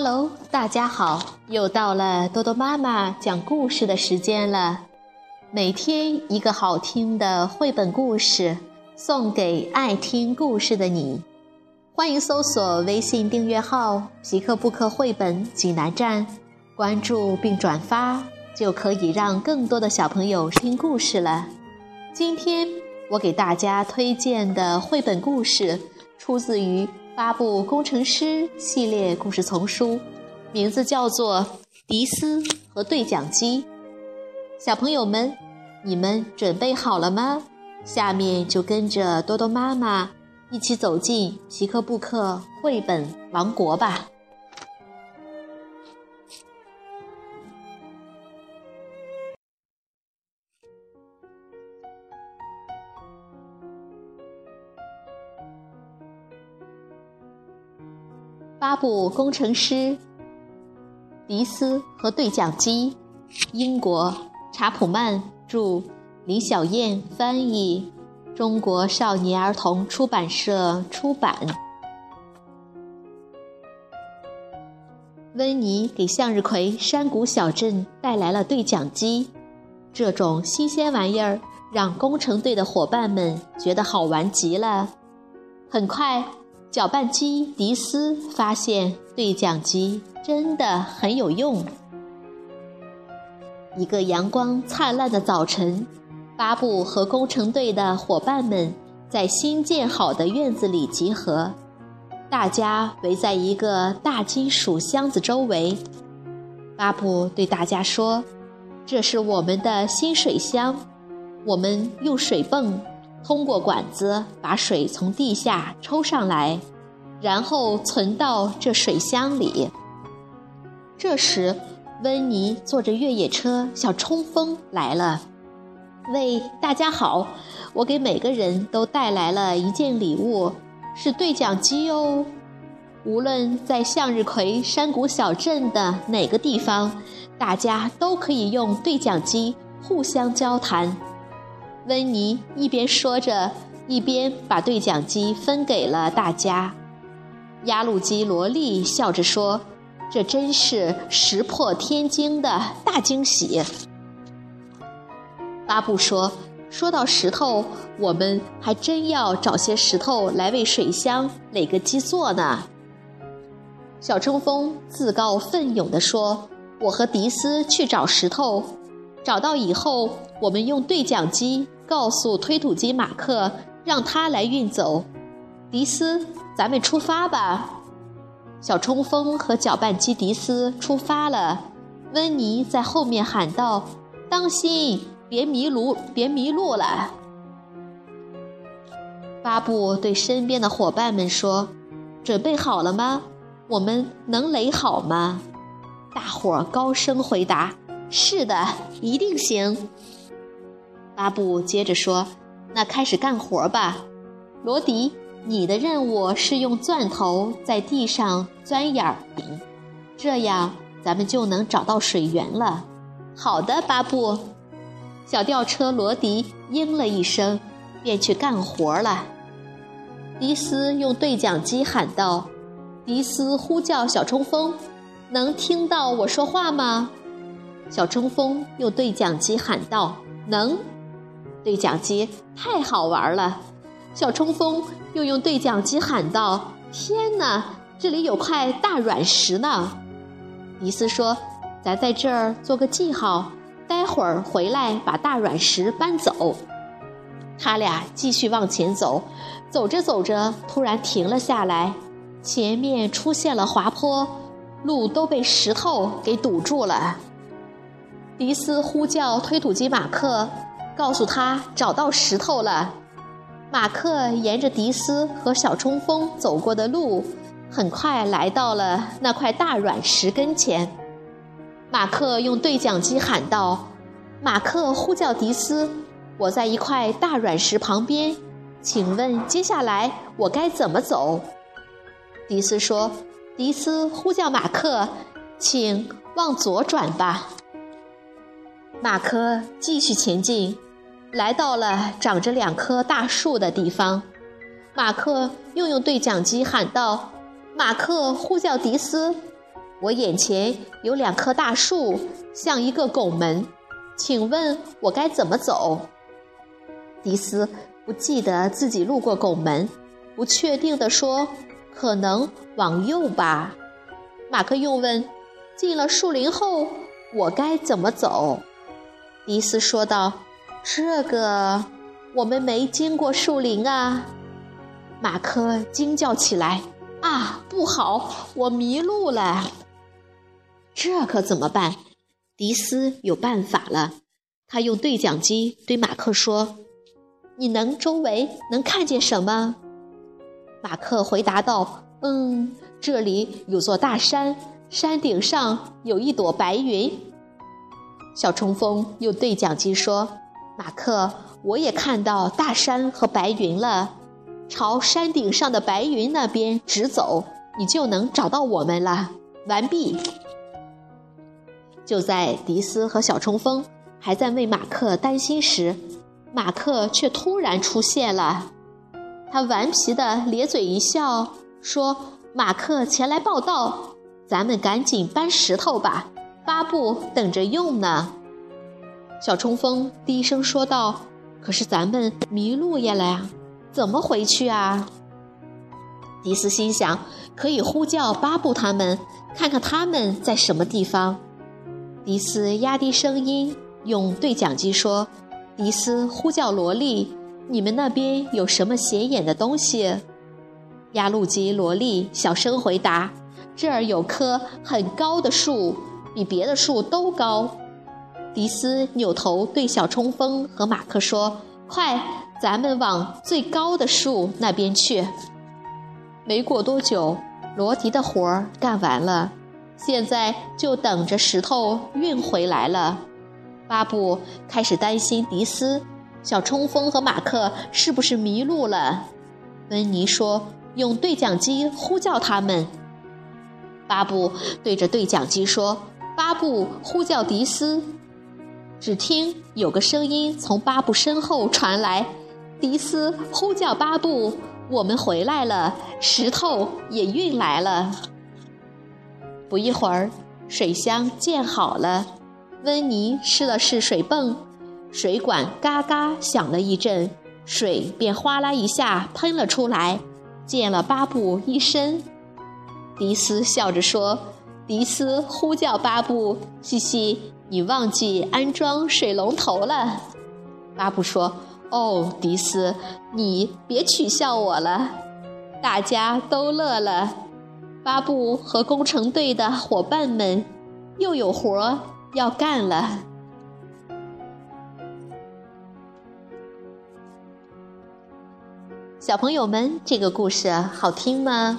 Hello，大家好，又到了多多妈妈讲故事的时间了。每天一个好听的绘本故事，送给爱听故事的你。欢迎搜索微信订阅号“皮克布克绘本济南站”，关注并转发，就可以让更多的小朋友听故事了。今天我给大家推荐的绘本故事，出自于。八部工程师系列故事丛书，名字叫做《迪斯和对讲机》。小朋友们，你们准备好了吗？下面就跟着多多妈妈一起走进皮克布克绘本王国吧。八部工程师，迪斯和对讲机，英国查普曼著，李小燕翻译，中国少年儿童出版社出版。温妮给向日葵山谷小镇带来了对讲机，这种新鲜玩意儿让工程队的伙伴们觉得好玩极了。很快。搅拌机迪斯发现对讲机真的很有用。一个阳光灿烂的早晨，巴布和工程队的伙伴们在新建好的院子里集合，大家围在一个大金属箱子周围。巴布对大家说：“这是我们的新水箱，我们用水泵。”通过管子把水从地下抽上来，然后存到这水箱里。这时，温妮坐着越野车小冲锋来了。喂，大家好！我给每个人都带来了一件礼物，是对讲机哦。无论在向日葵山谷小镇的哪个地方，大家都可以用对讲机互相交谈。温妮一边说着，一边把对讲机分给了大家。压路机萝莉笑着说：“这真是石破天惊的大惊喜。”巴布说：“说到石头，我们还真要找些石头来为水箱垒个基座呢。”小冲锋自告奋勇地说：“我和迪斯去找石头，找到以后，我们用对讲机。”告诉推土机马克，让他来运走。迪斯，咱们出发吧！小冲锋和搅拌机迪斯出发了。温妮在后面喊道：“当心，别迷路，别迷路了！”巴布对身边的伙伴们说：“准备好了吗？我们能垒好吗？”大伙儿高声回答：“是的，一定行。”巴布接着说：“那开始干活吧，罗迪，你的任务是用钻头在地上钻眼儿，这样咱们就能找到水源了。”“好的，巴布。”小吊车罗迪应了一声，便去干活了。迪斯用对讲机喊道：“迪斯呼叫小冲锋，能听到我说话吗？”小冲锋用对讲机喊道：“能。”对讲机太好玩了，小冲锋又用对讲机喊道：“天哪，这里有块大软石呢！”迪斯说：“咱在这儿做个记号，待会儿回来把大软石搬走。”他俩继续往前走，走着走着，突然停了下来，前面出现了滑坡，路都被石头给堵住了。迪斯呼叫推土机马克。告诉他找到石头了。马克沿着迪斯和小冲锋走过的路，很快来到了那块大软石跟前。马克用对讲机喊道：“马克呼叫迪斯，我在一块大软石旁边，请问接下来我该怎么走？”迪斯说：“迪斯呼叫马克，请往左转吧。”马克继续前进。来到了长着两棵大树的地方，马克又用对讲机喊道：“马克呼叫迪斯，我眼前有两棵大树，像一个拱门，请问我该怎么走？迪斯不记得自己路过拱门，不确定地说：“可能往右吧。”马克又问：“进了树林后，我该怎么走？”迪斯说道：“这个，我们没经过树林啊。”马克惊叫起来：“啊，不好，我迷路了！”这可怎么办？迪斯有办法了。他用对讲机对马克说：“你能周围能看见什么？”马克回答道：“嗯，这里有座大山，山顶上有一朵白云。”小冲锋用对讲机说：“马克，我也看到大山和白云了，朝山顶上的白云那边直走，你就能找到我们了。”完毕。就在迪斯和小冲锋还在为马克担心时，马克却突然出现了。他顽皮地咧嘴一笑，说：“马克前来报道，咱们赶紧搬石头吧，巴布等着用呢。”小冲锋低声说道：“可是咱们迷路了呀，怎么回去啊？”迪斯心想：“可以呼叫巴布他们，看看他们在什么地方。”迪斯压低声音，用对讲机说：“迪斯呼叫萝莉，你们那边有什么显眼的东西？”压路机萝莉小声回答：“这儿有棵很高的树，比别的树都高。”迪斯扭头对小冲锋和马克说：“快，咱们往最高的树那边去。”没过多久，罗迪的活儿干完了。现在就等着石头运回来了。巴布开始担心迪斯、小冲锋和马克是不是迷路了。温妮说：“用对讲机呼叫他们。”巴布对着对讲机说：“巴布呼叫迪斯。”只听有个声音从巴布身后传来：“迪斯呼叫巴布，我们回来了，石头也运来了。”不一会儿，水箱建好了。温妮试了试水泵，水管嘎嘎响了一阵，水便哗啦一下喷了出来，溅了巴布一身。迪斯笑着说：“迪斯呼叫巴布，嘻嘻，你忘记安装水龙头了。”巴布说：“哦，迪斯，你别取笑我了。”大家都乐了。巴布和工程队的伙伴们又有活要干了。小朋友们，这个故事好听吗？